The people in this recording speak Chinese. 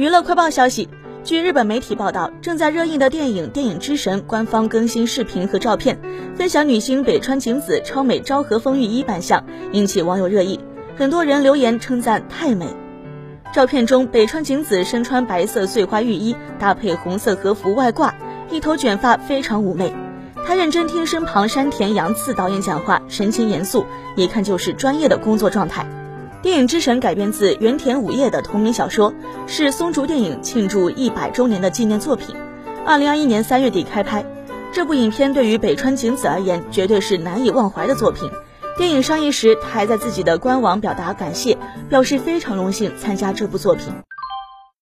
娱乐快报消息，据日本媒体报道，正在热映的电影《电影之神》官方更新视频和照片，分享女星北川景子超美昭和风浴衣扮相，引起网友热议。很多人留言称赞太美。照片中，北川景子身穿白色碎花浴衣，搭配红色和服外挂，一头卷发非常妩媚。她认真听身旁山田洋次导演讲话，神情严肃，一看就是专业的工作状态。电影之神改编自原田武业的同名小说，是松竹电影庆祝一百周年的纪念作品。二零二一年三月底开拍，这部影片对于北川景子而言绝对是难以忘怀的作品。电影上映时，他还在自己的官网表达感谢，表示非常荣幸参加这部作品。